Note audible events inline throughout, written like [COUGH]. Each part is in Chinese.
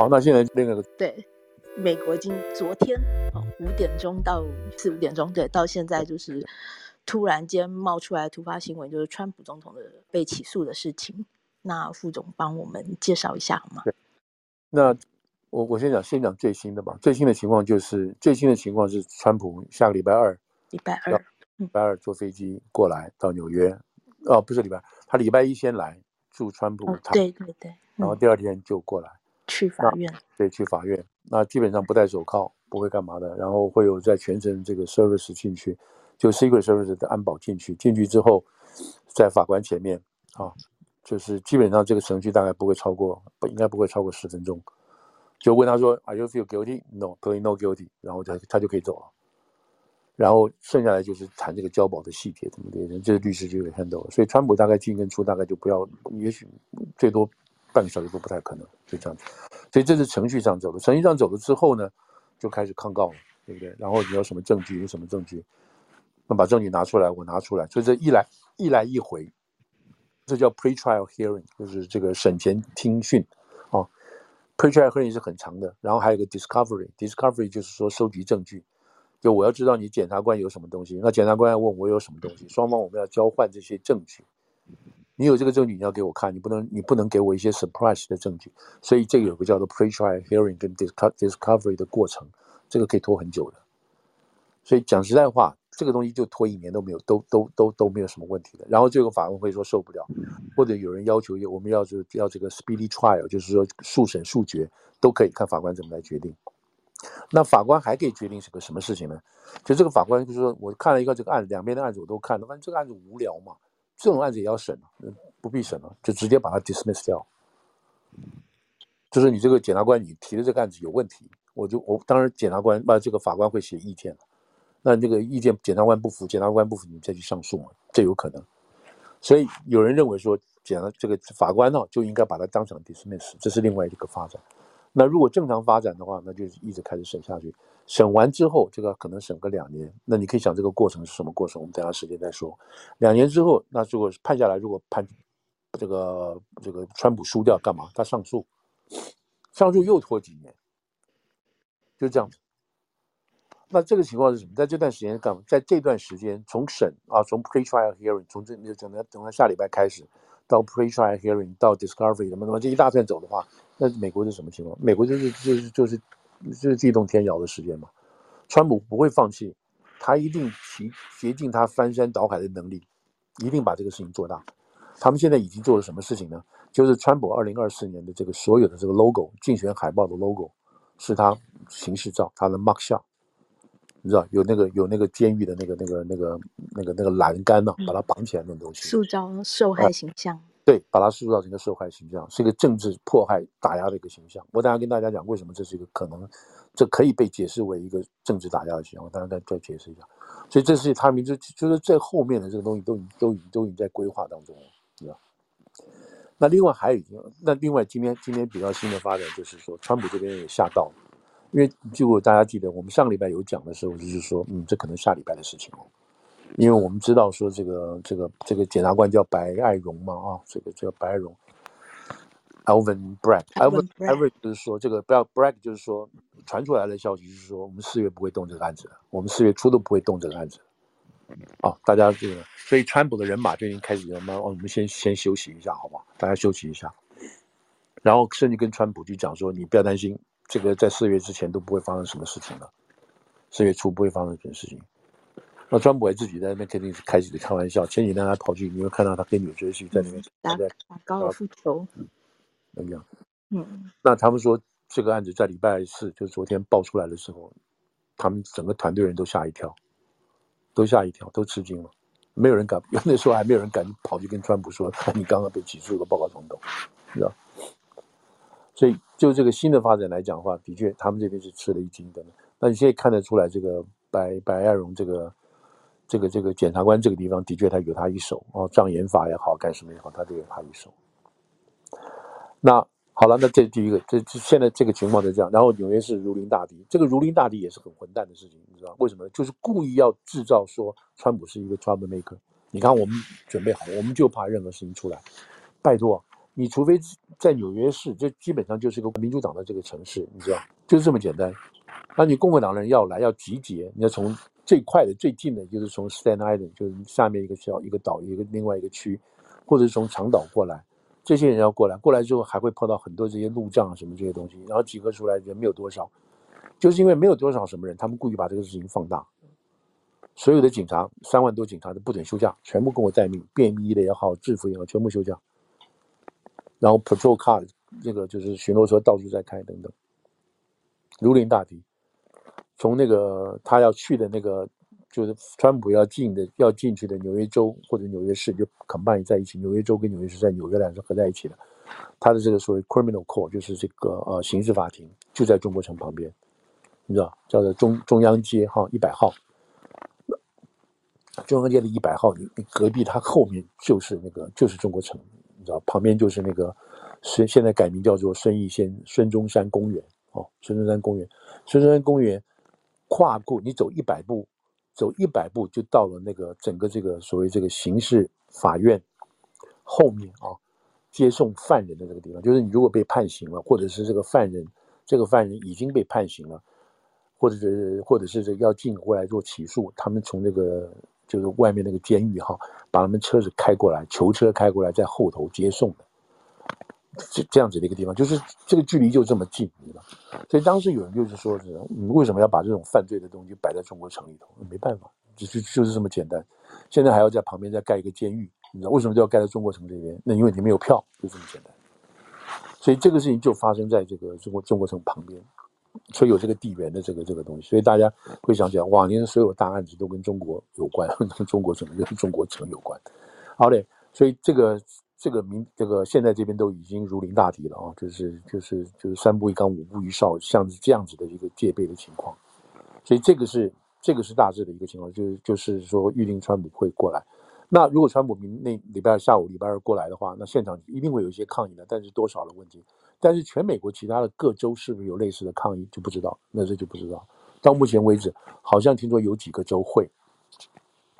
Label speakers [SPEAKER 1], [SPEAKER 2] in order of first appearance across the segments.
[SPEAKER 1] 好，那现在那个
[SPEAKER 2] 对，美国今昨天哦五点钟到四五点钟，对，到现在就是突然间冒出来突发新闻，就是川普总统的被起诉的事情。那副总帮我们介绍一下好吗？
[SPEAKER 1] 对，那我我先讲先讲最新的吧。最新的情况就是最新的情况是，川普下个礼拜二，
[SPEAKER 2] 礼拜二，
[SPEAKER 1] 礼拜二坐飞机过来到纽约。哦，不是礼拜，他礼拜一先来住川普，
[SPEAKER 2] 哦，对对对，
[SPEAKER 1] 然后第二天就过来。嗯
[SPEAKER 2] 去法院，
[SPEAKER 1] 对，去法院。那基本上不戴手铐，不会干嘛的。然后会有在全程这个 service 进去，就 secret service 的安保进去。进去之后，在法官前面啊，就是基本上这个程序大概不会超过，不应该不会超过十分钟。就问他说，Are you feel guilty? No, plead no guilty。然后他他就可以走了。然后剩下来就是谈这个交保的细节，怎么的，这个律师就给 handle 了。所以川普大概进跟出大概就不要，也许最多。半个小时都不太可能，就这样子，所以这是程序上走的。程序上走了之后呢，就开始抗告了，对不对？然后你有什么证据？有什么证据？那把证据拿出来，我拿出来。所以这一来一来一回，这叫 pre-trial hearing，就是这个审前听讯啊。pre-trial hearing 是很长的，然后还有个 discovery，discovery 就是说收集证据，就我要知道你检察官有什么东西，那检察官要问我有什么东西，双方我们要交换这些证据。你有这个证据，你要给我看，你不能，你不能给我一些 surprise 的证据。所以这个有个叫做 pre-trial hearing 跟 discovery 的过程，这个可以拖很久的。所以讲实在话，这个东西就拖一年都没有，都都都都没有什么问题的。然后这个法官会说受不了，或者有人要求我们要就要这个 speedy trial，就是说速审速决都可以，看法官怎么来决定。那法官还可以决定是个什么事情呢？就这个法官就是说，我看了一个这个案子，两边的案子我都看了，反正这个案子无聊嘛。这种案子也要审，不必审了，就直接把它 dismiss 掉。就是你这个检察官，你提的这个案子有问题，我就我当然检察官把这个法官会写意见。那这个意见检察官不服，检察官不服，你再去上诉嘛，这有可能。所以有人认为说，检察这个法官呢就应该把它当场 dismiss，这是另外一个发展。那如果正常发展的话，那就一直开始审下去。审完之后，这个可能审个两年。那你可以想这个过程是什么过程？我们等下时间再说。两年之后，那如果判下来，如果判这个这个川普输掉，干嘛？他上诉，上诉又拖几年，就这样子。那这个情况是什么？在这段时间干嘛？在这段时间，从审啊，从 pre-trial hearing，从这就等到等到下礼拜开始，到 pre-trial hearing，到 discovery，什么什么这一大片走的话，那美国是什么情况？美国就是就是就是。就是地动天摇的时间嘛，川普不会放弃，他一定竭竭尽他翻山倒海的能力，一定把这个事情做大。他们现在已经做了什么事情呢？就是川普二零二四年的这个所有的这个 logo 竞选海报的 logo 是他形式照，他的 mugshot，你知道有那个有那个监狱的那个那个那个那个那个栏杆呢、啊，把它绑起来那种东西，
[SPEAKER 2] 塑造受害形象。
[SPEAKER 1] 对，把它塑造成一个受害形象，是一个政治迫害、打压的一个形象。我等下跟大家讲为什么这是一个可能，这可以被解释为一个政治打压的形象。我等下再再解释一下。所以这是他们就就是在后面的这个东西都已都已都已经在规划当中了，对吧？那另外还有一个，那另外今天今天比较新的发展就是说，川普这边也下到了，因为如果大家记得，我们上个礼拜有讲的时候，就是说，嗯，这可能下礼拜的事情哦。因为我们知道说这个这个这个检察官叫白爱荣嘛啊，这个叫白爱荣，Alvin Bragg，Alvin Bragg 就是说这个不要 Bragg 就是说传出来的消息就是说我们四月不会动这个案子，我们四月初都不会动这个案子，啊，大家这个所以川普的人马就已经开始了嘛，哦，我们先先休息一下，好吧，大家休息一下，然后甚至跟川普就讲说你不要担心，这个在四月之前都不会发生什么事情了，四月初不会发生什么事情。那川普还自己在那边肯定是开始开玩笑，前几天还跑去，你会看到他跟纽约去在那边
[SPEAKER 2] 打打高尔夫球，
[SPEAKER 1] 怎么样？
[SPEAKER 2] 嗯，
[SPEAKER 1] 那他们说这个案子在礼拜四，就是昨天爆出来的时候，他们整个团队人都吓一跳，都吓一跳，都吃惊了，没有人敢，那时候还没有人敢跑去跟川普说，[LAUGHS] 你刚刚被起诉了，报告总统，知道？所以就这个新的发展来讲的话，的确他们这边是吃了一惊的。那你现在看得出来，这个白白爱荣这个。这个这个检察官这个地方的确他有他一手哦，障眼法也好，干什么也好，他都有他一手。那好了，那这第一个，这这现在这个情况是这样。然后纽约市如临大敌，这个如临大敌也是很混蛋的事情，你知道为什么？就是故意要制造说川普是一个 troublemaker。你看我们准备好，我们就怕任何事情出来。拜托，你除非在纽约市，这基本上就是一个民主党的这个城市，你知道，就是这么简单。那你共和党人要来要集结，你要从最快的、最近的，就是从 Staten Island，就是下面一个小一个岛一个另外一个区，或者是从长岛过来，这些人要过来，过来之后还会碰到很多这些路障啊什么这些东西，然后集合出来人没有多少，就是因为没有多少什么人，他们故意把这个事情放大。所有的警察三万多警察都不准休假，全部跟我待命，便衣的也好，制服也好，全部休假。然后 patrol car 这个就是巡逻车到处在开等等，如临大敌。从那个他要去的那个，就是川普要进的要进去的纽约州或者纽约市就 combine 在一起，纽约州跟纽约市在纽约两个合在一起的。他的这个所谓 criminal court 就是这个呃刑事法庭就在中国城旁边，你知道叫做中中央街哈一百号。中央街的一百号，你你隔壁它后面就是那个就是中国城。你知道旁边就是那个，现现在改名叫做孙逸仙孙中山公园哦，孙中山公园，孙中山公园跨过你走一百步，走一百步就到了那个整个这个所谓这个刑事法院后面啊，接送犯人的这个地方，就是你如果被判刑了，或者是这个犯人这个犯人已经被判刑了，或者是或者是这要进过来做起诉，他们从那个。就是外面那个监狱哈，把他们车子开过来，囚车开过来，在后头接送的，这这样子的一个地方，就是这个距离就这么近，你知道。所以当时有人就是说是，你为什么要把这种犯罪的东西摆在中国城里头？没办法，就是就是这么简单。现在还要在旁边再盖一个监狱，你知道为什么就要盖在中国城这边？那因为你没有票，就这么简单。所以这个事情就发生在这个中国中国城旁边。所以有这个地缘的这个这个东西，所以大家会想起来，往年的所有大案子都跟中国有关，[LAUGHS] 跟中国城跟中国城有关。好嘞，所以这个这个民这个现在这边都已经如临大敌了啊，就是就是就是三步一岗五步一哨，像是这样子的一个戒备的情况。所以这个是这个是大致的一个情况，就是就是说预定川普会过来。那如果川普明那礼拜二下午礼拜二过来的话，那现场一定会有一些抗议的，但是多少的问题。但是全美国其他的各州是不是有类似的抗议就不知道，那这就不知道。到目前为止，好像听说有几个州会。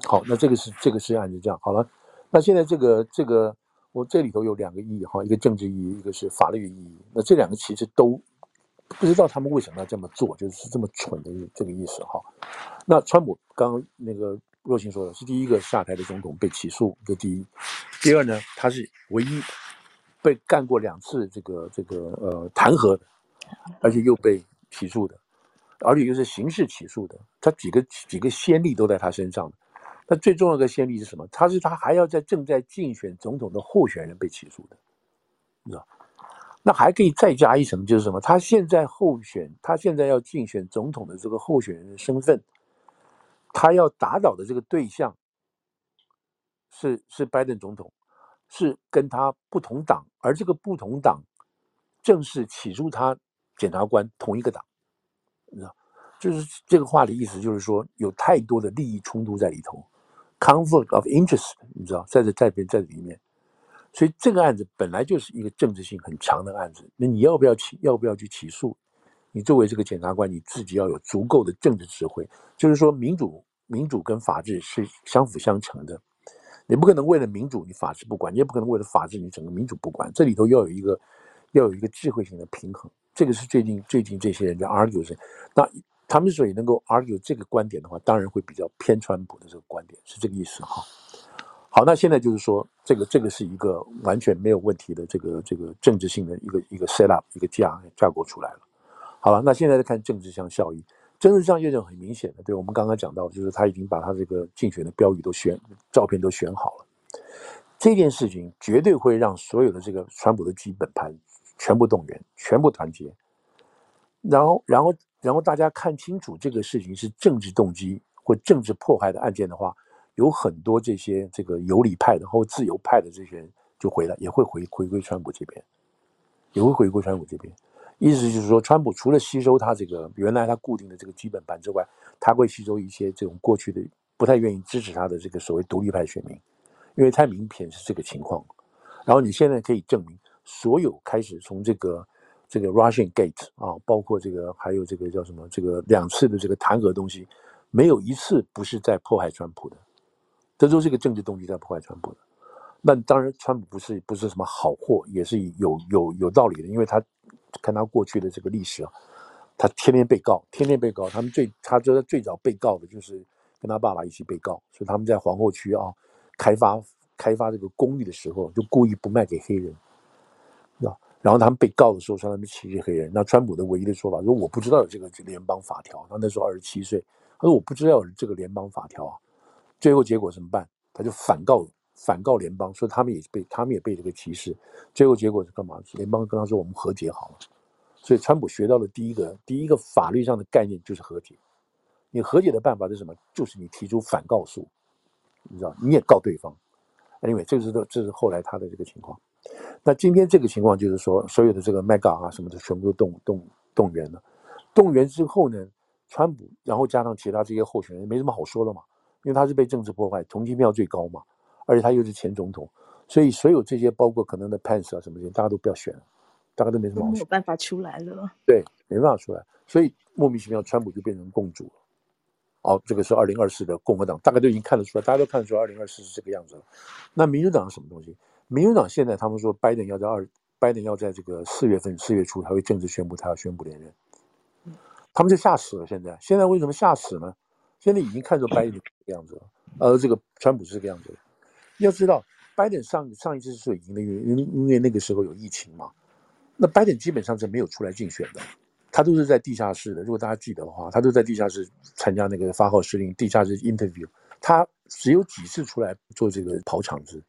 [SPEAKER 1] 好，那这个是这个是案子这样好了。那现在这个这个我这里头有两个意义哈，一个政治意义，一个是法律意义。那这两个其实都不知道他们为什么要这么做，就是这么蠢的这个意思哈。那川普刚刚那个若星说的是第一个下台的总统被起诉，这第一。第二呢，他是唯一。被干过两次这个这个呃弹劾的，而且又被起诉的，而且又是刑事起诉的，他几个几个先例都在他身上。那最重要的先例是什么？他是他还要在正在竞选总统的候选人被起诉的，你知道？那还可以再加一层，就是什么？他现在候选，他现在要竞选总统的这个候选人的身份，他要打倒的这个对象是是拜登总统。是跟他不同党，而这个不同党正是起诉他检察官同一个党，你知道，就是这个话的意思，就是说有太多的利益冲突在里头，conflict of interest，你知道，在这在边在里面，所以这个案子本来就是一个政治性很强的案子，那你要不要起，要不要去起诉？你作为这个检察官，你自己要有足够的政治智慧，就是说民主、民主跟法治是相辅相成的。你不可能为了民主你法治不管，你也不可能为了法治你整个民主不管，这里头要有一个要有一个智慧性的平衡。这个是最近最近这些人在 argue 是，那他们所以能够 argue 这个观点的话，当然会比较偏川普的这个观点，是这个意思哈。好，那现在就是说，这个这个是一个完全没有问题的这个这个政治性的一个一个 set up 一个架架构出来了。好了，那现在再看政治上效益。政治上验证很明显的，对我们刚刚讲到，就是他已经把他这个竞选的标语都选，照片都选好了。这件事情绝对会让所有的这个川普的基本盘全部动员，全部团结。然后，然后，然后大家看清楚这个事情是政治动机或政治迫害的案件的话，有很多这些这个有理派的或自由派的这些人就回来，也会回回归川普这边，也会回归川普这边。意思就是说，川普除了吸收他这个原来他固定的这个基本盘之外，他会吸收一些这种过去的不太愿意支持他的这个所谓独立派选民，因为太明显是这个情况。然后你现在可以证明，所有开始从这个这个 Russian Gate 啊，包括这个还有这个叫什么这个两次的这个弹劾东西，没有一次不是在迫害川普的，这都是一个政治动机在迫害川普的。那当然，川普不是不是什么好货，也是有有有道理的，因为他看他过去的这个历史啊，他天天被告，天天被告。他们最他觉得最早被告的就是跟他爸爸一起被告，所以他们在皇后区啊开发开发这个公寓的时候，就故意不卖给黑人，然后他们被告的时候说他们歧视黑人。那川普的唯一的说法说我不知道有这个联邦法条，他那时候二十七岁，他说我不知道有这个联邦法条啊。最后结果怎么办？他就反告。反告联邦说他们也被他们也被这个歧视，最后结果是干嘛？联邦跟他说我们和解好了。所以川普学到的第一个第一个法律上的概念就是和解。你和解的办法是什么？就是你提出反告诉，你知道你也告对方。Anyway，这是这是后来他的这个情况。那今天这个情况就是说，所有的这个 MAGA 啊什么的全部都动动动员了。动员之后呢，川普然后加上其他这些候选人没什么好说了嘛，因为他是被政治破坏，同情票最高嘛。而且他又是前总统，所以所有这些包括可能的 Pence 啊什么的，大家都不要选了，大家都没什么好选。
[SPEAKER 2] 没有办法出来了。
[SPEAKER 1] 对，没办法出来，所以莫名其妙，川普就变成共主了。哦，这个是二零二四的共和党，大概都已经看得出来，大家都看得出来二零二四是这个样子了。那民主党是什么东西？民主党现在他们说拜登要在二，拜登要在这个四月份四月初他会正式宣布他要宣布连任，他们就吓死了。现在现在为什么吓死呢？现在已经看出拜登这个样子了，而这个川普是这个样子的。要知道，拜登上上一次是赢的，因为因为那个时候有疫情嘛。那拜登基本上是没有出来竞选的，他都是在地下室的。如果大家记得的话，他都在地下室参加那个发号施令、地下室 interview。他只有几次出来做这个跑场子。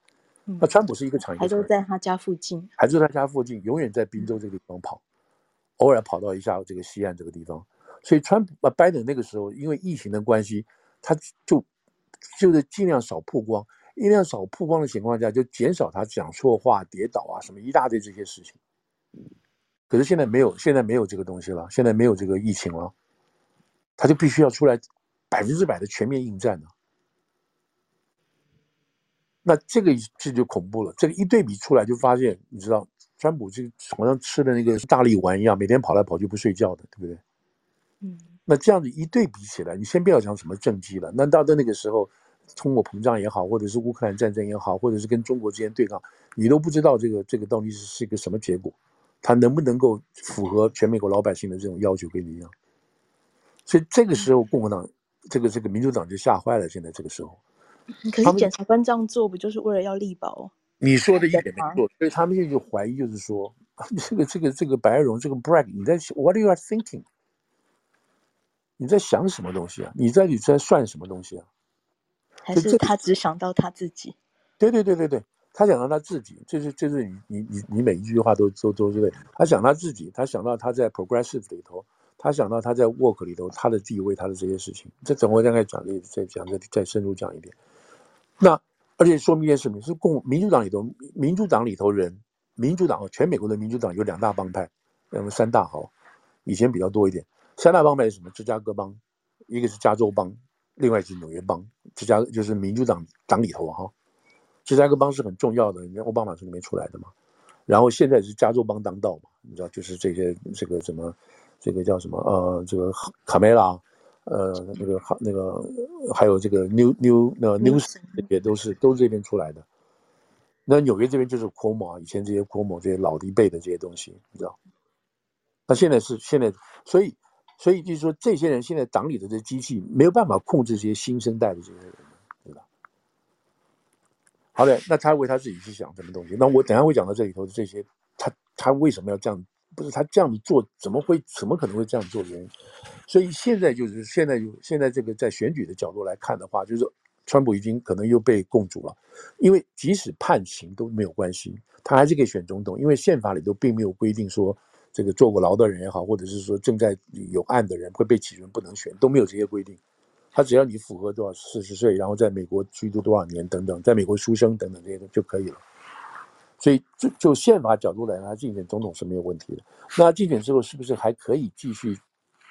[SPEAKER 1] 那川普是一个场，还
[SPEAKER 2] 都在他家附近，
[SPEAKER 1] 还是在他家附近，永远在宾州这个地方跑，偶尔跑到一下这个西岸这个地方。所以川普啊，拜登那个时候因为疫情的关系，他就就是尽量少曝光。尽量少曝光的情况下，就减少他讲错话、跌倒啊什么一大堆这些事情。可是现在没有，现在没有这个东西了，现在没有这个疫情了，他就必须要出来百分之百的全面应战了。那这个这就恐怖了，这个一对比出来就发现，你知道，川普就好像吃的那个大力丸一样，每天跑来跑去不睡觉的，对不对？
[SPEAKER 2] 嗯。
[SPEAKER 1] 那这样子一对比起来，你先不要讲什么政绩了，那到的那个时候。通货膨胀也好，或者是乌克兰战争也好，或者是跟中国之间对抗，你都不知道这个这个到底是是一个什么结果，他能不能够符合全美国老百姓的这种要求跟你一样？所以这个时候共和党，这个这个民主党就吓坏了。现在这个时候，
[SPEAKER 2] 可是检察官这样做不就是为了要力保？
[SPEAKER 1] 你说的一点没错，所以他们就怀疑，就是说 [LAUGHS] 这个这个这个白荣这个 Bragg，你在 What are you thinking？你在想什么东西啊？你在你在算什么东西啊？
[SPEAKER 2] 还是他只想到他自己？
[SPEAKER 1] 对对对对对，他想到他自己，就是就是你你你你每一句话都都都是对。他想他自己，他想到他在 Progressive 里头，他想到他在 Work 里头他的地位，他的这些事情。这等会再讲的再讲再再深入讲一点。那而且说明一件事情是共民主党里头，民主党里头人，民主党全美国的民主党有两大帮派，那么三大好，以前比较多一点。三大帮派是什么？芝加哥帮，一个是加州帮。另外是纽约帮，芝加就是民主党党里头哈，芝加哥帮是很重要的，因为奥巴马从里面出来的嘛。然后现在是加州帮当道嘛，你知道，就是这些这个什么，这个叫什么呃，这个卡梅拉，呃，那个那个还有这个 New New 那 News 也都是都是这边出来的。那纽约这边就是 Cuomo 啊，以前这些 Cuomo 这些老一辈的这些东西，你知道。那现在是现在，所以。所以就是说，这些人现在党里的这机器没有办法控制这些新生代的这些人，对吧？好的，那他为他自己去想什么东西？那我等下会讲到这里头的这些，他他为什么要这样？不是他这样子做，怎么会？怎么可能会这样做的原因？所以现在就是现在有现在这个在选举的角度来看的话，就是川普已经可能又被共主了，因为即使判刑都没有关系，他还是可以选总统，因为宪法里头并没有规定说。这个坐过牢的人也好，或者是说正在有案的人会被起诉不能选，都没有这些规定。他只要你符合多少四十岁，然后在美国居住多少年等等，在美国出生等等这些就可以了。所以就就宪法角度来，他竞选总统是没有问题的。那竞选之后是不是还可以继续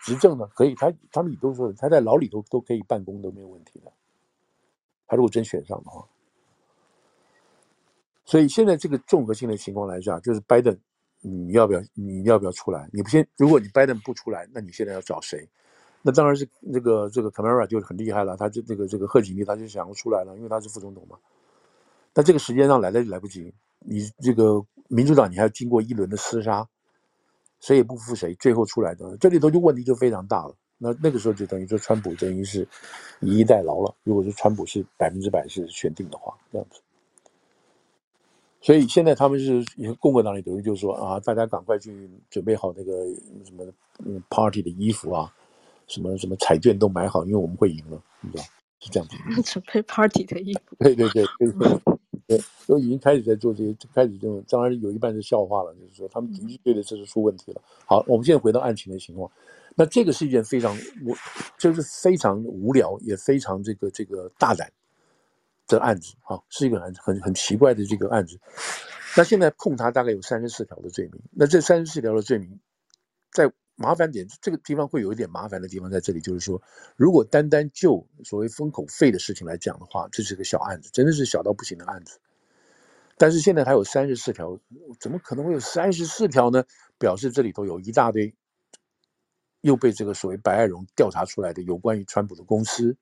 [SPEAKER 1] 执政呢？可以，他他们也都说他在牢里头都可以办公都没有问题的。他如果真选上的话，所以现在这个综合性的情况来讲，就是拜登。你要不要？你要不要出来？你不先，如果你拜登不出来，那你现在要找谁？那当然是这个这个 Camara 就很厉害了，他就这个这个贺锦丽他就想要出来了，因为他是副总统嘛。那这个时间上来了就来不及，你这个民主党你还要经过一轮的厮杀，谁也不服谁，最后出来的这里头就问题就非常大了。那那个时候就等于说川普等于是以逸待劳了。如果说川普是百分之百是选定的话，这样子。所以现在他们是共和党里等于就是说啊，大家赶快去准备好那个什么嗯 party 的衣服啊，什么什么彩券都买好，因为我们会赢了，你知道是这样子。[LAUGHS]
[SPEAKER 2] 准备 party 的衣服。
[SPEAKER 1] 对对对对对，对都已经开始在做这些，开始这种当然有一半是笑话了，就是说他们的确觉得这是出问题了。好，我们现在回到案情的情况。那这个是一件非常无，就是非常无聊，也非常这个这个大胆的案子啊，是一个很很很奇怪的这个案子。那现在控他大概有三十四条的罪名，那这三十四条的罪名，在麻烦点这个地方会有一点麻烦的地方在这里，就是说，如果单单就所谓封口费的事情来讲的话，这是个小案子，真的是小到不行的案子。但是现在还有三十四条，怎么可能会有三十四条呢？表示这里头有一大堆。又被这个所谓白爱荣调查出来的有关于川普的公司，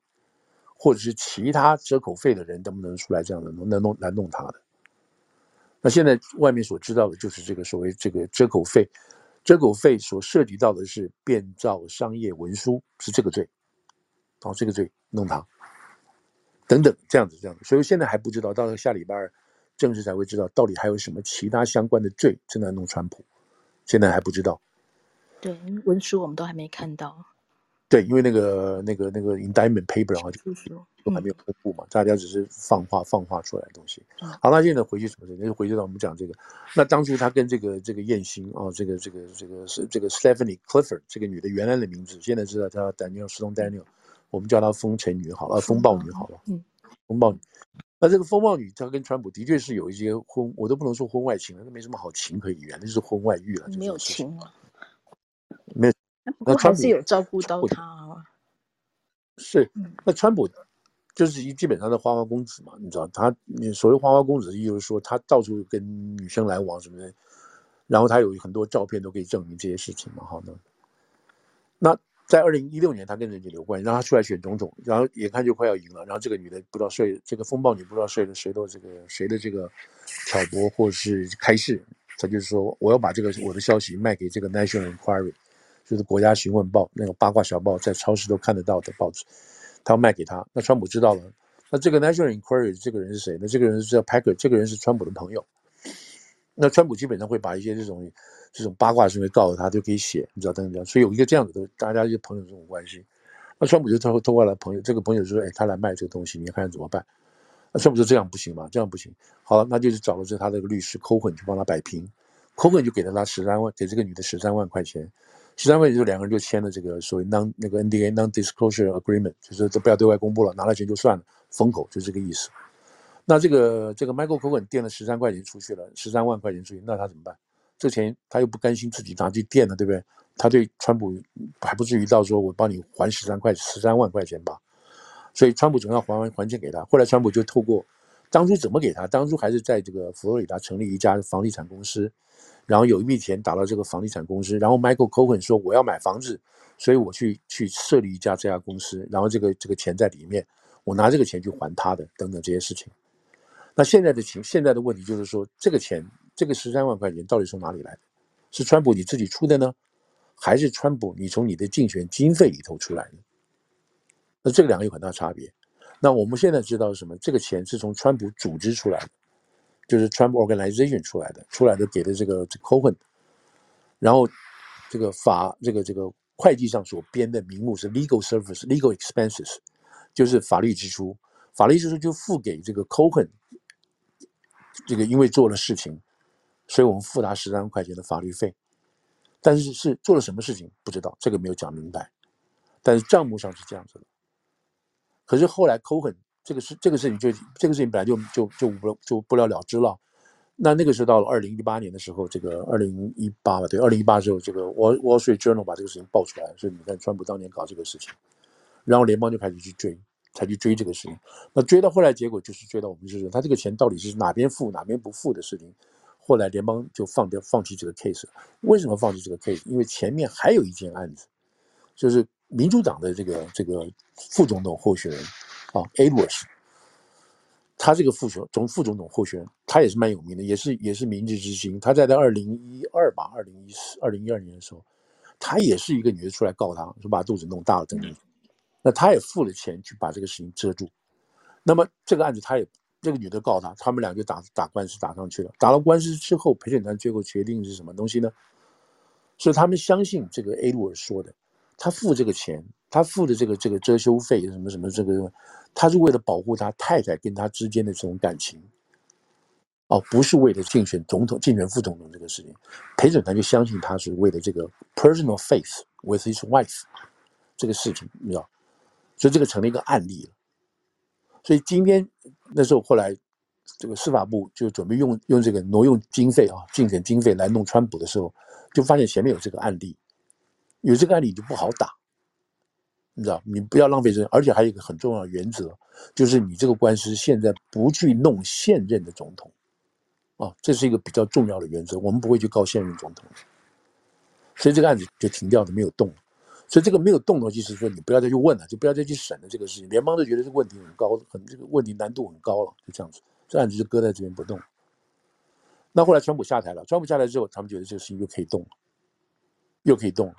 [SPEAKER 1] 或者是其他折口费的人，能不能出来这样的能弄来弄他的？那现在外面所知道的就是这个所谓这个折口费，遮狗费所涉及到的是变造商业文书，是这个罪，哦，这个罪弄堂，等等这样子这样子，所以现在还不知道，到了下礼拜二正式才会知道到底还有什么其他相关的罪正在弄川普，现在还不知道。
[SPEAKER 2] 对，文书我们都还没看到。
[SPEAKER 1] 对，因为那个那个那个 indictment paper 啊，就都还没有公布嘛，大家只是放话放话出来的东西。好，那现在回去什么事？那就回去到我们讲这个。那当初他跟这个这个燕星啊，这个这个这个是这个 Stephanie Clifford 这个女的原来的名字，现在知道叫 Danielle Stone Daniel，我们叫她风尘女好了，风暴女好了，嗯，风暴女。那这个风暴女她跟川普的确是有一些婚，我都不能说婚外情了，那没什么好情可以原，那就是婚外遇了，
[SPEAKER 2] 没有情了。
[SPEAKER 1] 没有，
[SPEAKER 2] 那川普是有照顾到他啊。
[SPEAKER 1] 是，那川普就是一基本上的花花公子嘛，你知道他，你所谓花花公子，意思就是说他到处跟女生来往什么的，然后他有很多照片都可以证明这些事情嘛，好呢。那在二零一六年，他跟任杰流关系，让他出来选总统，然后眼看就快要赢了，然后这个女的不知道睡，这个风暴女不知道睡了谁的这个谁的这个挑拨或是开示。他就是说，我要把这个我的消息卖给这个 National Enquirer，就是国家询问报那个八卦小报，在超市都看得到的报纸，他要卖给他。那川普知道了，那这个 National Inquiry 这个人是谁呢？这个人是叫 Packer，这个人是川普的朋友。那川普基本上会把一些这种这种八卦的事情告诉他，就可以写，你知道等等。所以有一个这样子的，大家就朋友这种关系。那川普就通通过来朋友，这个朋友就说：“哎，他来卖这个东西，你看怎么办？”那川普说这样不行嘛？这样不行。好了，那就是找了这他这个律师 Cohen 去帮他摆平，Cohen 就给了他十三万，给这个女的十三万块钱，十三万就两个人就签了这个所谓 non 那个 NDA non-disclosure agreement，就是这不要对外公布了，拿了钱就算了，封口就这个意思。那这个这个 Michael Cohen 垫了十三块钱出去了，十三万块钱出去，那他怎么办？这钱他又不甘心自己拿去垫了，对不对？他对川普还不至于到说我帮你还十三块十三万块钱吧？所以川普总要还完还钱给他。后来川普就透过当初怎么给他？当初还是在这个佛罗里达成立一家房地产公司，然后有一笔钱打到这个房地产公司，然后 Michael Cohen 说我要买房子，所以我去去设立一家这家公司，然后这个这个钱在里面，我拿这个钱去还他的等等这些事情。那现在的情现在的问题就是说，这个钱这个十三万块钱到底从哪里来？是川普你自己出的呢，还是川普你从你的竞选经费里头出来的？那这个两个有很大差别。那我们现在知道是什么？这个钱是从川普组织出来的，就是 Trump Organization 出来的，出来的给的这个 Cohen。然后这个法这个这个会计上所编的名目是 Legal Service Legal Expenses，就是法律支出。法律支出就付给这个 Cohen。这个因为做了事情，所以我们付他十三块钱的法律费。但是是做了什么事情不知道，这个没有讲明白。但是账目上是这样子的。可是后来，Cohen 这个事，这个事情就这个事情本来就就就不就不了了之了。那那个时候到了二零一八年的时候，这个二零一八吧，对，二零一八时候，这个 Wall Wall Street Journal 把这个事情爆出来，所以你看，川普当年搞这个事情，然后联邦就开始去追，才去追这个事情。那追到后来，结果就是追到我们就是他这个钱到底是哪边付哪边不付的事情。后来联邦就放掉放弃这个 case。为什么放弃这个 case？因为前面还有一件案子，就是。民主党的这个这个副总统候选人啊，Edwards，他这个副总总副总统候选人，他也是蛮有名的，也是也是明日之星。他在在二零一二吧，二零一四、二零一二年的时候，他也是一个女的出来告他，说把肚子弄大了等等。那他也付了钱去把这个事情遮住。那么这个案子，他也这个女的告他，他们俩就打打官司打上去了。打了官司之后，陪审团最后决定是什么东西呢？所以他们相信这个埃鲁尔说的，他付这个钱，他付的这个这个遮羞费什么什么这个，他是为了保护他太太跟他之间的这种感情，哦，不是为了竞选总统、竞选副总统这个事情。陪审团就相信他是为了这个 personal faith with his wife 这个事情，你知道。所以这个成了一个案例了。所以今天那时候后来，这个司法部就准备用用这个挪用经费啊，竞选经费来弄川普的时候，就发现前面有这个案例，有这个案例就不好打，你知道？你不要浪费这，而且还有一个很重要的原则，就是你这个官司现在不去弄现任的总统，啊，这是一个比较重要的原则。我们不会去告现任总统，所以这个案子就停掉了，没有动。所以这个没有动的，就是说你不要再去问了，就不要再去审了这个事情。联邦都觉得这个问题很高，很这个问题难度很高了，就这样子，这案子就搁在这边不动。那后来川普下台了，川普下台之后，他们觉得这个事情又可以动了，又可以动了。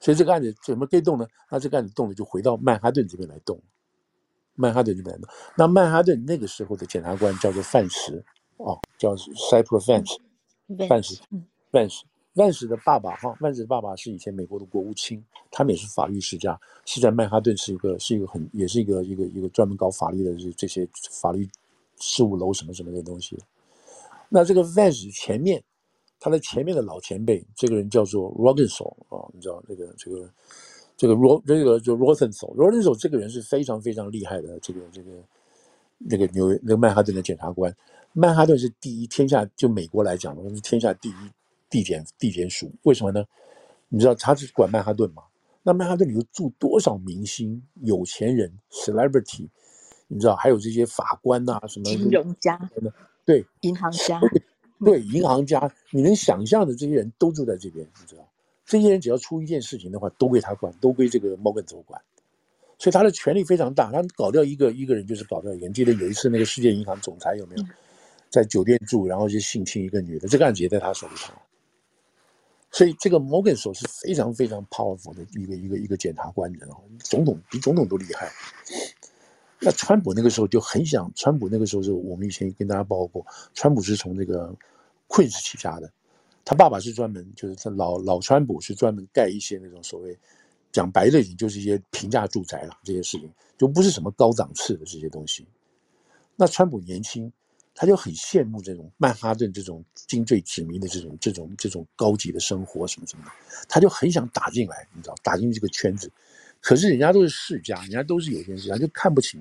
[SPEAKER 1] 所以这个案子怎么可以动呢？那这个案子动了，就回到曼哈顿这边来动。曼哈顿这边来动。那曼哈顿那个时候的检察官叫做范石，哦，叫 Cipro Vance，范石，范石。的爸爸哈，万斯的爸爸是以前美国的国务卿，他们也是法律世家，是在曼哈顿是一个是一个很也是一个一个一个专门搞法律的这这些法律事务楼什么什么的东西。那这个 Vance 前面，他的前面的老前辈，这个人叫做 Roggenso 啊，你知道这个这个这个 Ro 这个就 Roggenso，Roggenso 这个人是非常非常厉害的，这个这个那个纽约那个曼哈顿的检察官，曼哈顿是第一天下，就美国来讲的话是天下第一。地检地检署为什么呢？你知道他是管曼哈顿吗？那曼哈顿里头住多少明星、有钱人、celebrity？你知道还有这些法官呐、啊，什么
[SPEAKER 2] 金融家？
[SPEAKER 1] 对，
[SPEAKER 2] 银行家。[LAUGHS]
[SPEAKER 1] 对，银行家，你能想象的这些人都住在这边，你知道？这些人只要出一件事情的话，都归他管，都归这个摩根州管。所以他的权力非常大，他搞掉一个一个人就是搞掉一个人。记得有一次那个世界银行总裁有没有在酒店住，然后就性侵一个女的？这个案子也在他手里头。所以这个摩根索是非常非常 powerful 的一个一个一个检察官，总统比总统都厉害。那川普那个时候就很想，川普那个时候是我们以前跟大家报告过，川普是从这个困是起家的，他爸爸是专门就是他老老川普是专门盖一些那种所谓讲白了，也就是一些平价住宅了，这些事情就不是什么高档次的这些东西。那川普年轻。他就很羡慕这种曼哈顿这种金坠子民的这种这种这种高级的生活什么什么的，他就很想打进来，你知道，打进这个圈子。可是人家都是世家，人家都是有钱人家，就看不起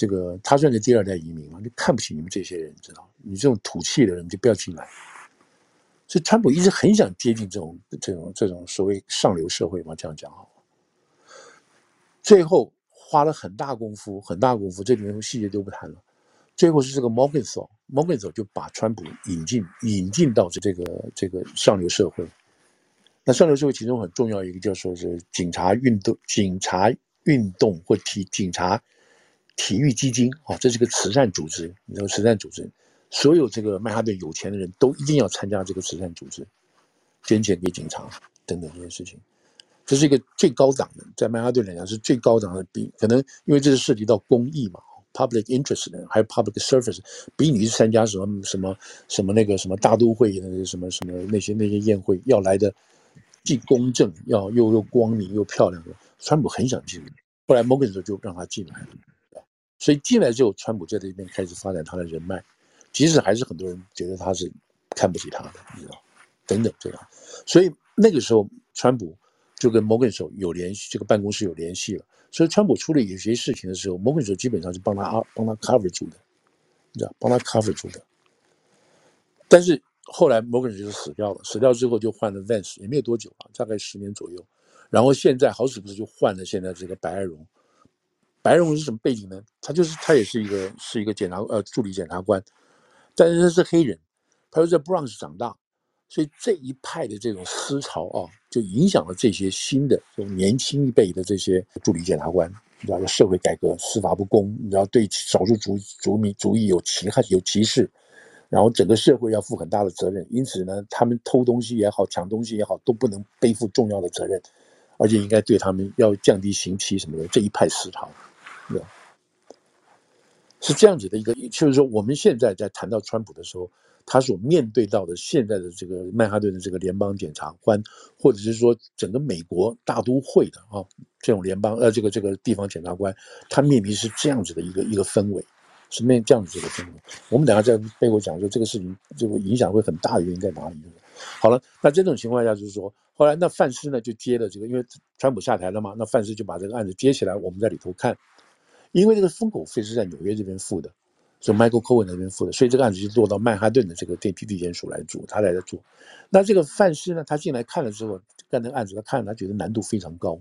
[SPEAKER 1] 这个。他算是第二代移民嘛，就看不起你们这些人，知道？你这种土气的人就不要进来。所以川普一直很想接近这种这种这种所谓上流社会嘛，这样讲好。最后花了很大功夫，很大功夫，这里面细节都不谈了。最后是这个 Morganso，Morganso 就把川普引进引进到这这个这个上流社会。那上流社会其中很重要一个叫说是警察运动、警察运动或体警察体育基金啊，这是个慈善组织。你知道慈善组织，所有这个曼哈顿有钱的人都一定要参加这个慈善组织，捐钱给警察等等这些事情。这是一个最高档的，在曼哈顿来讲是最高档的，比可能因为这是涉及到公益嘛。Public interest 的，还有 public service，比你去参加什么什么什么那个什么大都会的什么什么那些那些宴会要来的既公正，要又又光明又漂亮的。川普很想进，后来摩根说就让他进来了，所以进来之后，川普在这边开始发展他的人脉，即使还是很多人觉得他是看不起他的，你知道，等等这样，所以那个时候川普就跟摩根手有联系，这个办公室有联系了。所以，川普出了有些事情的时候，摩根索基本上是帮他啊，帮他 cover 住的，你知道，帮他 cover 住的。但是后来摩根索就死掉了，死掉之后就换了 Vance，也没有多久啊，大概十年左右。然后现在好死不死就换了现在这个白爱荣。白爱荣是什么背景呢？他就是他也是一个是一个检察呃助理检察官，但是他是黑人，他又在 Bronx 长大。所以这一派的这种思潮啊，就影响了这些新的、这种年轻一辈的这些助理检察官，你知道，社会改革、司法不公，你知道，对少数族族民族裔有歧害、有歧视，然后整个社会要负很大的责任。因此呢，他们偷东西也好，抢东西也好，都不能背负重要的责任，而且应该对他们要降低刑期什么的。这一派思潮，对吧？是这样子的一个，就是说，我们现在在谈到川普的时候，他所面对到的现在的这个曼哈顿的这个联邦检察官，或者是说整个美国大都会的啊这种联邦呃这个这个地方检察官，他面临是这样子的一个一个氛围，是面这样子的氛围。我们等下在背后讲说这个事情这个影响会很大的原因在哪里？好了，那这种情况下就是说，后来那范斯呢就接了这个，因为川普下台了嘛，那范斯就把这个案子接起来，我们在里头看。因为这个封口费是在纽约这边付的，是 Michael Cohen 那边付的，所以这个案子就落到曼哈顿的这个电梯地检署来做，他来做。那这个范斯呢，他进来看了之后，干这个案子，他看了，他觉得难度非常高，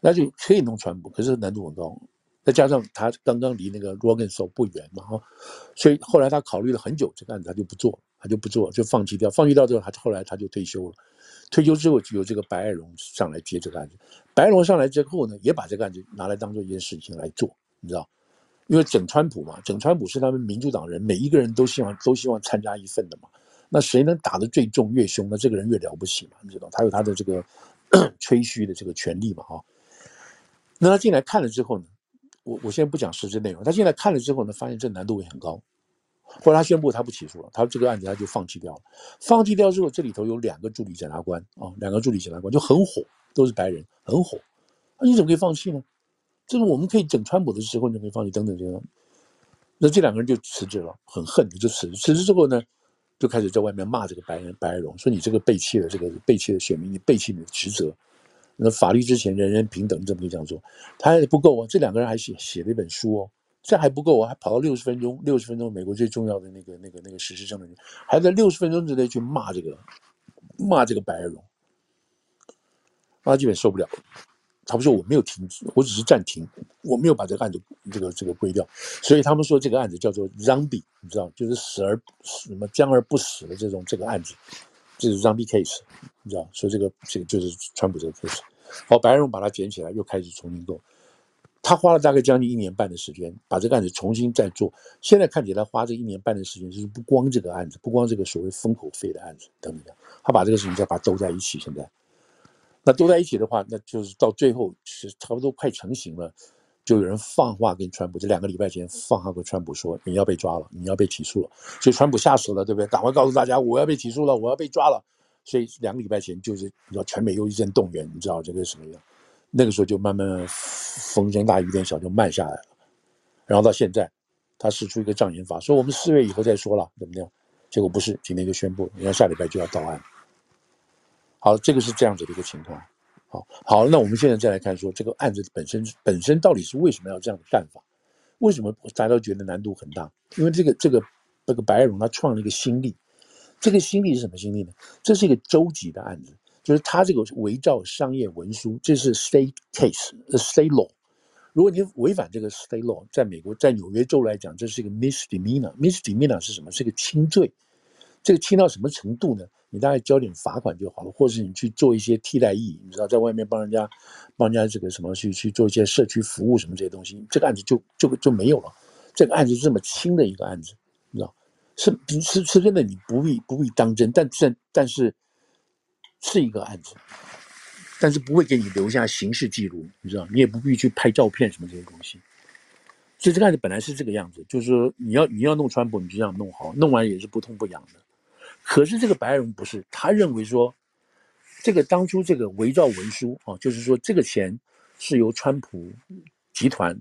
[SPEAKER 1] 那就可以弄川普，可是难度很高。再加上他刚刚离那个 Roggenso 不远嘛，哈，所以后来他考虑了很久，这个案子他就不做，他就不做，就放弃掉。放弃掉之后，他后来他就退休了。退休之后，就由这个白爱荣上来接这个案子。白爱荣上来之后呢，也把这个案子拿来当做一件事情来做，你知道，因为整川普嘛，整川普是他们民主党人，每一个人都希望都希望参加一份的嘛。那谁能打得最重越凶，那这个人越了不起嘛，你知道，他有他的这个 [CLEARS THROAT] 吹嘘的这个权利嘛，哈。那他进来看了之后呢，我我现在不讲实质内容，他进来看了之后呢，发现这难度也很高。后来他宣布他不起诉了，他这个案子他就放弃掉了。放弃掉之后，这里头有两个助理检察官啊，两个助理检察官就很火，都是白人，很火。那你怎么可以放弃呢？这个我们可以整川普的时候，你就可以放弃，等等这样。那这两个人就辞职了，很恨的就辞。辞职之后呢，就开始在外面骂这个白人白人，说你这个背弃了这个背弃了选民，你背弃你的职责。那法律之前人人平等，你怎么可以这样做？他还不够啊，这两个人还写写了一本书哦。这还不够，我还跑到六十分钟，六十分钟，美国最重要的那个、那个、那个实施证人，还在六十分钟之内去骂这个，骂这个白爱荣，他基本受不了。他们说我没有停止，我只是暂停，我没有把这个案子这个这个归掉。所以他们说这个案子叫做 zombie，你知道，就是死而什么僵而不死的这种这个案子，这是 zombie case，你知道，说这个这个就是川普这个 case。好，白人把它捡起来，又开始重新做。他花了大概将近一年半的时间，把这个案子重新再做。现在看起来，花这一年半的时间，就是不光这个案子，不光这个所谓封口费的案子等等，他把这个事情再把它兜在一起。现在，那兜在一起的话，那就是到最后是差不多快成型了，就有人放话跟川普，这两个礼拜前放话跟川普说，你要被抓了，你要被起诉了。所以川普吓死了，对不对？赶快告诉大家，我要被起诉了，我要被抓了。所以两个礼拜前就是你知道，全美又一阵动员，你知道这个什么样？那个时候就慢慢风声大雨点小，就慢下来了。然后到现在，他使出一个障眼法，说我们四月以后再说了，怎么样？结果不是，今天就宣布，你看下礼拜就要到案。好，这个是这样子的一个情况。好，好，那我们现在再来看说，这个案子本身本身到底是为什么要这样的干法？为什么大家都觉得难度很大？因为这个这个这个白爱荣他创了一个新例，这个新例是什么新例呢？这是一个州级的案子。就是他这个伪造商业文书，这是 state case，state law。如果你违反这个 state law，在美国，在纽约州来讲，这是一个 misdemeanor。misdemeanor 是什么？是个轻罪。这个轻到什么程度呢？你大概交点罚款就好了，或者是你去做一些替代役，你知道，在外面帮人家，帮人家这个什么去去做一些社区服务什么这些东西，这个案子就就就没有了。这个案子这么轻的一个案子，你知道，是是是真的，你不必不必当真，但但但是。是一个案子，但是不会给你留下刑事记录，你知道，你也不必去拍照片什么这些东西。所以这个案子本来是这个样子，就是说你要你要弄川普，你就这样弄好，弄完也是不痛不痒的。可是这个白爱荣不是，他认为说，这个当初这个伪造文书啊，就是说这个钱是由川普集团。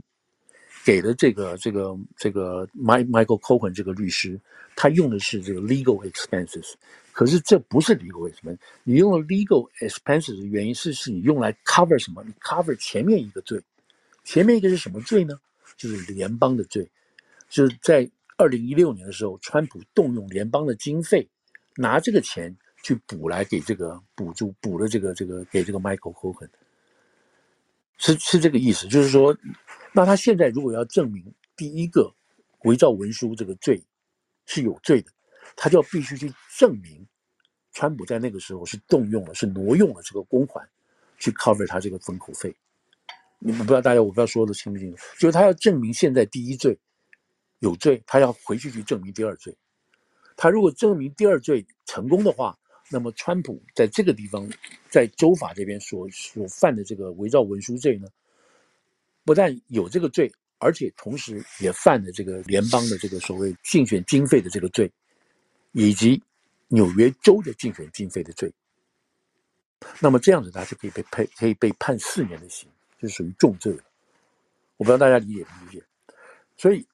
[SPEAKER 1] 给的这个这个这个 Michael Cohen 这个律师，他用的是这个 legal expenses，可是这不是 legal expenses。你用了 legal expenses 的原因是，是你用来 cover 什么？你 cover 前面一个罪，前面一个是什么罪呢？就是联邦的罪，就是在二零一六年的时候，川普动用联邦的经费，拿这个钱去补来给这个补助，补了这个这个给这个 Michael Cohen，是是这个意思，就是说。那他现在如果要证明第一个伪造文书这个罪是有罪的，他就要必须去证明，川普在那个时候是动用了、是挪用了这个公款去 cover 他这个封口费。你们不知道大家我不知道说的清不清楚，就是他要证明现在第一罪有罪，他要回去去证明第二罪。他如果证明第二罪成功的话，那么川普在这个地方在州法这边所所犯的这个伪造文书罪呢，不但有这个罪，而且同时也犯了这个联邦的这个所谓竞选经费的这个罪，以及纽约州的竞选经费的罪。那么这样子，他就可以被判，可以被判四年的刑，就属于重罪了。我不知道大家理解不理解。所以，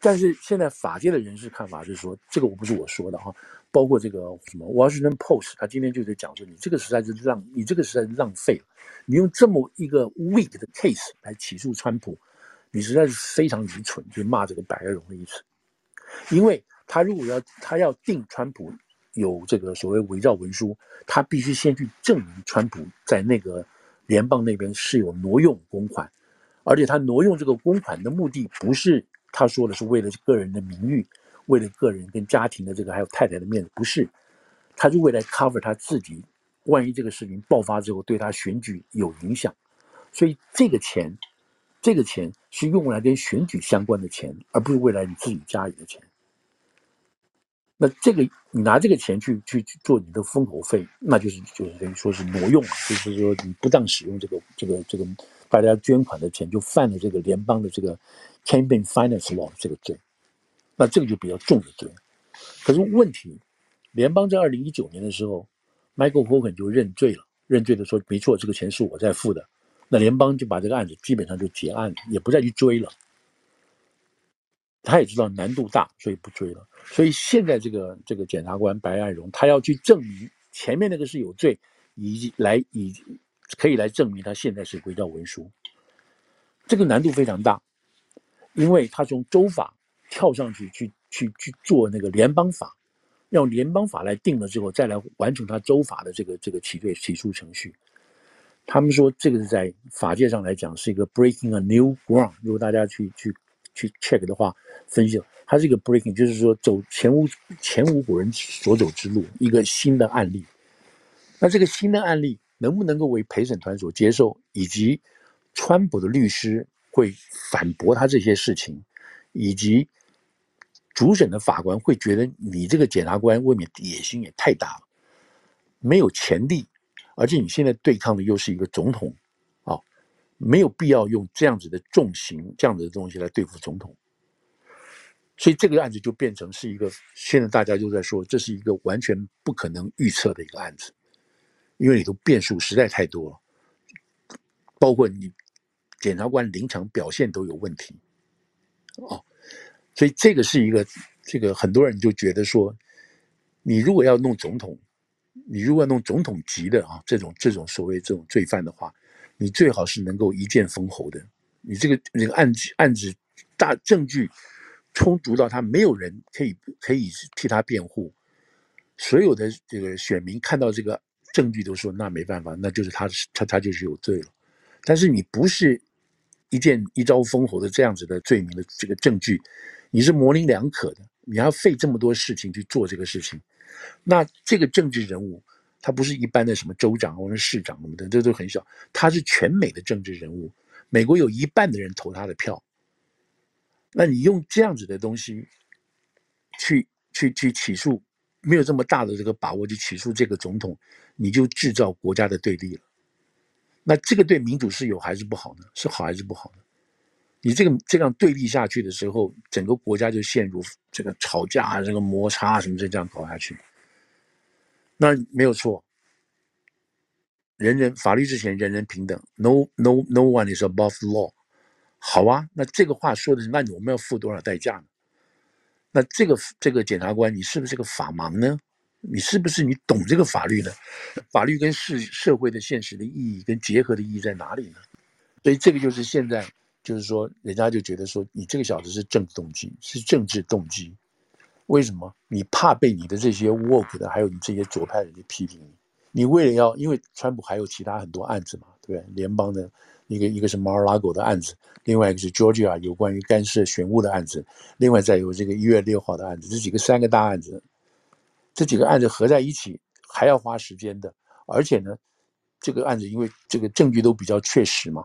[SPEAKER 1] 但是现在法界的人士看法是说，这个我不是我说的哈，包括这个什么《沃伦 Post》，他今天就在讲说，你这个实在是浪，你这个实在是浪费了。你用这么一个 weak 的 case 来起诉川普，你实在是非常愚蠢，就骂这个白俄容的意思。因为他如果要他要定川普。有这个所谓伪造文书，他必须先去证明川普在那个联邦那边是有挪用公款，而且他挪用这个公款的目的不是他说的是为了个人的名誉，为了个人跟家庭的这个还有太太的面子，不是，他是为了 cover 他自己，万一这个事情爆发之后对他选举有影响，所以这个钱，这个钱是用来跟选举相关的钱，而不是未来你自己家里的钱。那这个你拿这个钱去去做你的封口费，那就是就是等于说是挪用了，就是说你不当使用这个这个这个大家捐款的钱，就犯了这个联邦的这个 campaign finance law 这个罪，那这个就比较重的罪。可是问题，联邦在二零一九年的时候，Michael Cohen 就认罪了，认罪的说没错，这个钱是我在付的，那联邦就把这个案子基本上就结案了，也不再去追了。他也知道难度大，所以不追了。所以现在这个这个检察官白爱荣，他要去证明前面那个是有罪，以及来以可以来证明他现在是伪造文书，这个难度非常大，因为他从州法跳上去去去去做那个联邦法，让联邦法来定了之后，再来完成他州法的这个这个起对起诉程序。他们说这个是在法界上来讲是一个 breaking a new ground。如果大家去去。去 check 的话，分析它是一个 breaking，就是说走前无前无古人所走之路，一个新的案例。那这个新的案例能不能够为陪审团所接受，以及川普的律师会反驳他这些事情，以及主审的法官会觉得你这个检察官未免野心也太大了，没有前例，而且你现在对抗的又是一个总统。啊没有必要用这样子的重刑，这样子的东西来对付总统，所以这个案子就变成是一个现在大家就在说，这是一个完全不可能预测的一个案子，因为里头变数实在太多了，包括你检察官临场表现都有问题，哦，所以这个是一个这个很多人就觉得说，你如果要弄总统，你如果要弄总统级的啊这种这种所谓这种罪犯的话。你最好是能够一剑封喉的，你这个这个案子案子大证据充足到他没有人可以可以替他辩护，所有的这个选民看到这个证据都说那没办法，那就是他他他就是有罪了。但是你不是一剑一招封喉的这样子的罪名的这个证据，你是模棱两可的，你要费这么多事情去做这个事情，那这个政治人物。他不是一般的什么州长或者市长什么的，这都很小。他是全美的政治人物，美国有一半的人投他的票。那你用这样子的东西去去去起诉，没有这么大的这个把握去起诉这个总统，你就制造国家的对立了。那这个对民主是有还是不好呢？是好还是不好呢？你这个这样对立下去的时候，整个国家就陷入这个吵架、这个摩擦什么的这样搞下去。那没有错，人人法律之前人人平等，no no no one is above law。好啊，那这个话说的是，那我们要付多少代价呢？那这个这个检察官，你是不是个法盲呢？你是不是你懂这个法律呢？法律跟社社会的现实的意义跟结合的意义在哪里呢？所以这个就是现在，就是说，人家就觉得说，你这个小子是政治动机，是政治动机。为什么你怕被你的这些 woke 的，还有你这些左派人去批评你？你为了要，因为川普还有其他很多案子嘛，对不对？联邦的一个一个是 Mar-a-Lago 的案子，另外一个是 Georgia 有关于干涉选务的案子，另外再有这个一月六号的案子，这几个三个大案子，这几个案子合在一起还要花时间的，而且呢，这个案子因为这个证据都比较确实嘛，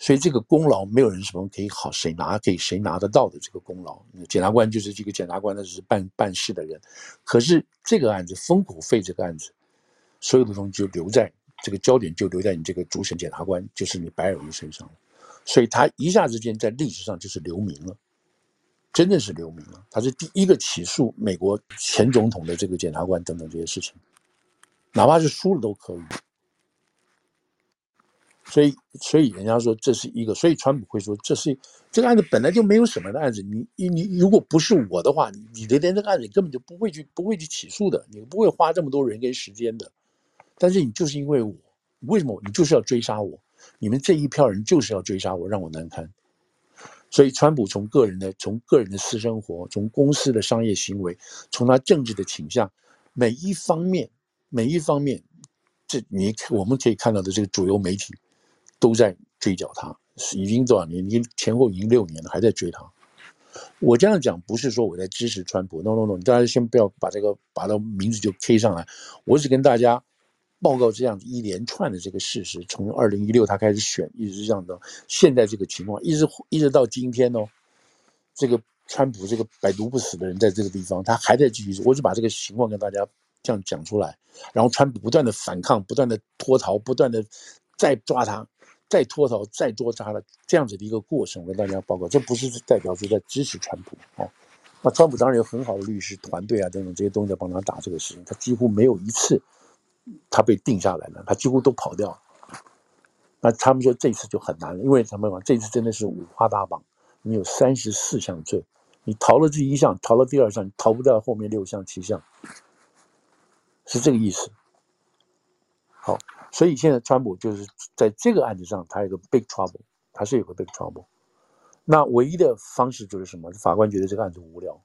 [SPEAKER 1] 所以这个功劳没有人什么可以好谁拿给谁拿得到的这个功劳，检察官就是这个检察官，那只是办办事的人。可是这个案子封口费这个案子，所有的东西就留在这个焦点就留在你这个主审检察官，就是你白尔文身上了，所以他一下之间在历史上就是留名了，真的是留名了。他是第一个起诉美国前总统的这个检察官等等这些事情，哪怕是输了都可以。所以，所以人家说这是一个，所以川普会说这是这个案子本来就没有什么的案子，你你你如果不是我的话，你你连这个案子你根本就不会去不会去起诉的，你不会花这么多人跟时间的。但是你就是因为我，为什么你就是要追杀我？你们这一票人就是要追杀我，让我难堪。所以，川普从个人的从个人的私生活，从公司的商业行为，从他政治的倾向，每一方面每一方面，这你我们可以看到的这个主流媒体。都在追缴他，已经多少年？已经前后已经六年了，还在追他。我这样讲不是说我在支持川普，no no no，大家先不要把这个把他名字就 K 上来。我只跟大家报告这样一连串的这个事实，从二零一六他开始选，一直这样的，现在这个情况，一直一直到今天哦，这个川普这个百毒不死的人在这个地方，他还在继续。我只把这个情况跟大家这样讲出来，然后川普不断的反抗，不断的脱逃，不断的再抓他。再脱逃，再多扎的这样子的一个过程，我跟大家报告，这不是代表是在支持川普哦。那川普当然有很好的律师团队啊，等等这些东西在帮他打这个事情，他几乎没有一次他被定下来了，他几乎都跑掉了。那他们说这次就很难了，因为什么嘛？这次真的是五花大绑，你有三十四项罪，你逃了第一项，逃了第二项，逃不掉后面六项七项，是这个意思。好。所以现在川普就是在这个案子上，他有个 big trouble，他是有个 big trouble。那唯一的方式就是什么？法官觉得这个案子无聊，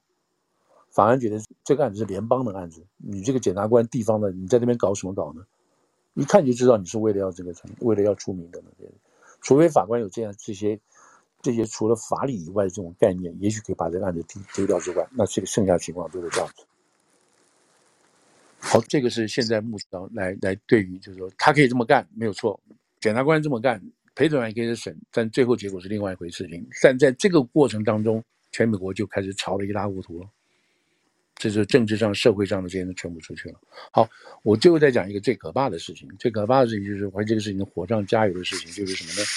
[SPEAKER 1] 法官觉得这个案子是联邦的案子，你这个检察官地方的，你在那边搞什么搞呢？一看就知道你是为了要这个，为了要出名的呢。除非法官有这样这些这些除了法理以外的这种概念，也许可以把这个案子丢丢掉之外，那这个剩下的情况都是这样子。好，这个是现在目前来来对于，就是说他可以这么干，没有错。检察官这么干，陪审团也可以审，但最后结果是另外一回事情。但在这个过程当中，全美国就开始吵得一塌糊涂了。这是政治上、社会上的这些都全部出去了。好，我最后再讲一个最可怕的事情。最可怕的事情就是，关于这个事情火上加油的事情，就是什么呢？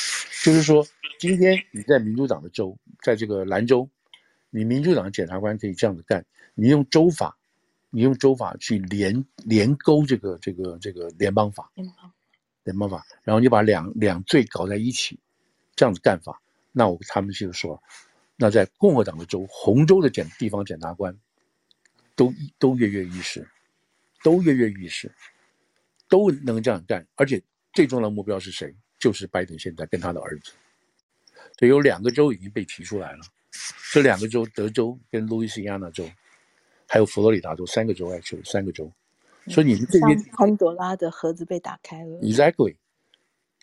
[SPEAKER 1] 就是说，今天你在民主党的州，在这个兰州，你民主党的检察官可以这样子干，你用州法。你用州法去连连勾这个这个这个联邦法，联邦法，然后你把两两罪搞在一起，这样子干法，那我他们就说，那在共和党的州，红州的检地方检察官，都都跃跃欲试，都跃跃欲试，都能这样干，而且最重要的目标是谁？就是拜登现在跟他的儿子，所以有两个州已经被提出来了，这两个州，德州跟路易斯安那州。还有佛罗里达州三个州，还是三个州，所以你们这些
[SPEAKER 2] 潘多拉的盒子被打开了。
[SPEAKER 1] Exactly，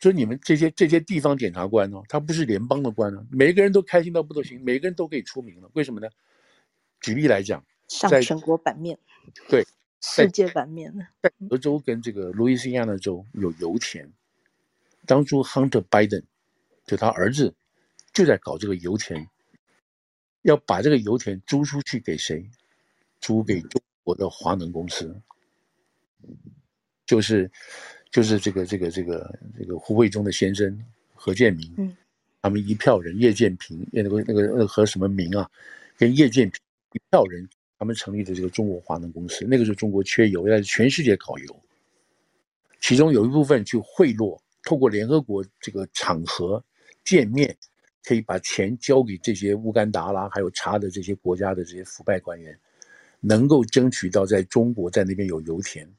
[SPEAKER 1] 所以你们这些这些地方检察官哦，他不是联邦的官啊，每一个人都开心到不得行，每个人都可以出名了。为什么呢？举例来讲，
[SPEAKER 2] 上全国版面，
[SPEAKER 1] 对，
[SPEAKER 2] 世界版面。
[SPEAKER 1] 在德州跟这个路易斯安那州有油田，当初 Hunter Biden 就他儿子就在搞这个油田，要把这个油田租出去给谁？租给中国的华能公司，就是就是这个这个这个这个胡慧中的先生何建明，嗯，他们一票人，叶建平那个那个那个何什么明啊，跟叶建平一票人，他们成立的这个中国华能公司，那个时候中国缺油，要全世界搞油，其中有一部分去贿赂，透过联合国这个场合见面，可以把钱交给这些乌干达啦，还有查的这些国家的这些腐败官员。能够争取到在中国在那边有油田，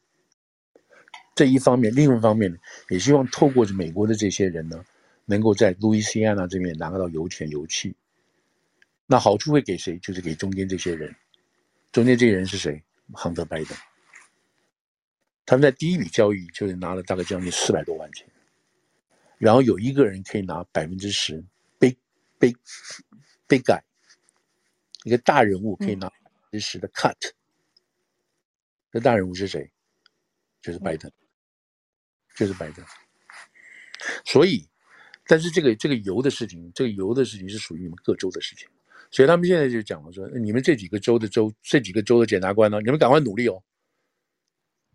[SPEAKER 1] 这一方面，另一方面呢，也希望透过美国的这些人呢，能够在路易斯安那这边拿到油田油气。那好处会给谁？就是给中间这些人。中间这些人是谁？亨特·拜登。他们在第一笔交易就是拿了大概将近四百多万钱，然后有一个人可以拿百分之十，big big big guy，一个大人物可以拿。真实的 cut，这大人物是谁？就是拜登，就是拜登。所以，但是这个这个油的事情，这个油的事情是属于你们各州的事情，所以他们现在就讲了说，你们这几个州的州这几个州的检察官呢，你们赶快努力哦，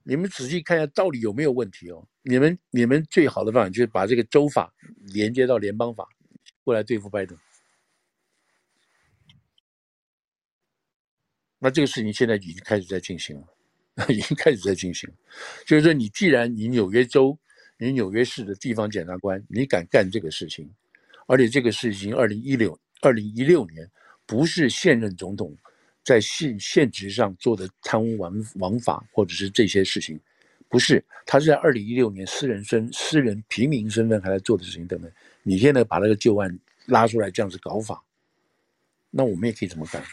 [SPEAKER 1] 你们仔细看一下到底有没有问题哦，你们你们最好的办法就是把这个州法连接到联邦法过来对付拜登。那这个事情现在已经开始在进行了，[LAUGHS] 已经开始在进行，就是说，你既然你纽约州。你纽约市的地方检察官，你敢干这个事情，而且这个事情二零一六二零一六年不是现任总统在现现职上做的贪污枉枉法，或者是这些事情，不是，他是在二零一六年私人身私人平民身份还在做的事情等等，你现在把那个旧案拉出来这样子搞法，那我们也可以这么干。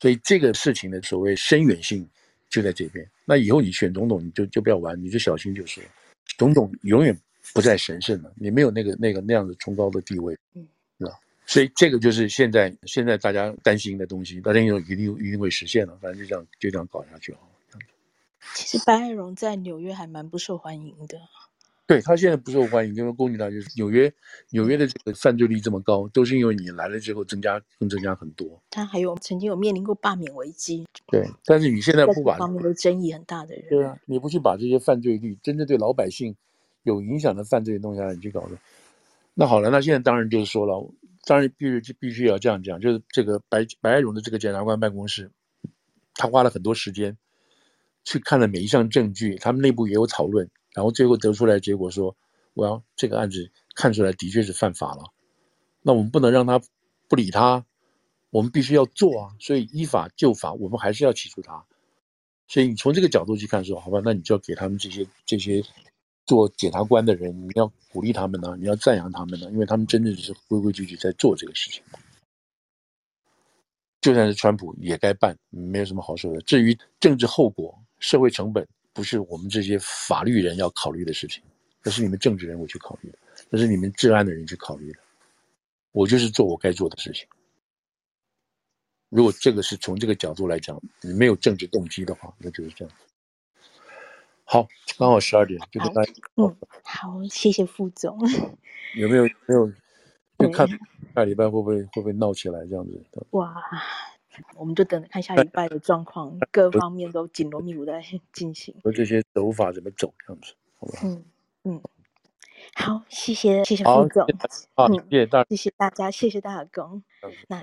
[SPEAKER 1] 所以这个事情的所谓深远性。就在这边，那以后你选总统，你就就不要玩，你就小心就是，总统永远不再神圣了，你没有那个那个那样的崇高的地位，嗯，是吧？所以这个就是现在现在大家担心的东西，大家以后一定一定会实现了，反正就这样就这样搞下去啊。
[SPEAKER 2] 其实白爱荣在纽约还蛮不受欢迎的。
[SPEAKER 1] 对，他现在不受欢迎，因为公领大就是纽约，纽约的这个犯罪率这么高，都是因为你来了之后增加更增加很多。
[SPEAKER 2] 他还有曾经有面临过罢免危机。
[SPEAKER 1] 对，但是你现在不把
[SPEAKER 2] 方面的争议很大的人，
[SPEAKER 1] 对啊，你不去把这些犯罪率真正对老百姓有影响的犯罪弄下来，你去搞的，那好了，那现在当然就是说了，当然必须必须要这样讲，就是这个白白爱荣的这个检察官办公室，他花了很多时间去看了每一项证据，他们内部也有讨论。然后最后得出来结果说，我要这个案子看出来的确是犯法了，那我们不能让他不理他，我们必须要做啊，所以依法就法，我们还是要起诉他。所以你从这个角度去看说，好吧，那你就要给他们这些这些做检察官的人，你要鼓励他们呢，你要赞扬他们呢，因为他们真正是规规矩矩在做这个事情。就算是川普也该办，没有什么好说的。至于政治后果、社会成本。不是我们这些法律人要考虑的事情，那是你们政治人物去考虑的，那是你们治安的人去考虑的。我就是做我该做的事情。如果这个是从这个角度来讲，你没有政治动机的话，那就是这样。好，刚好十二点，就跟大家。
[SPEAKER 2] 嗯，好，谢谢副总。
[SPEAKER 1] 有没有没有？就看下礼拜会不会会不会闹起来这样子？
[SPEAKER 2] 哇。我们就等着看下礼拜的状况，各方面都紧锣密鼓在进行。
[SPEAKER 1] 和这些走法怎么走这样子，好吧？
[SPEAKER 2] 嗯嗯，好，谢谢谢谢副总，
[SPEAKER 1] 好，谢谢大，
[SPEAKER 2] 谢谢大家，谢谢大公。那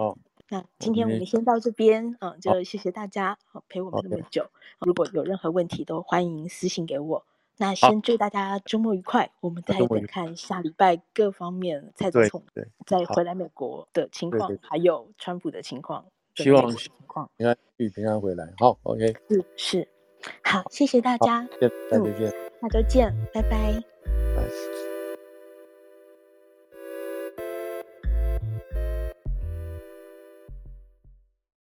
[SPEAKER 2] 那今天我们先到这边，嗯，就谢谢大家陪我们这么久。如果有任何问题，都欢迎私信给我。那先祝大家周末愉快，我们再等看下礼拜各方面蔡总统再回来美国的情况，还有川普的情况。
[SPEAKER 1] 希望平安去平安回来。好，OK。
[SPEAKER 2] 是是，好，谢谢大家。
[SPEAKER 1] 见，再见。
[SPEAKER 2] 嗯，下周见，拜拜。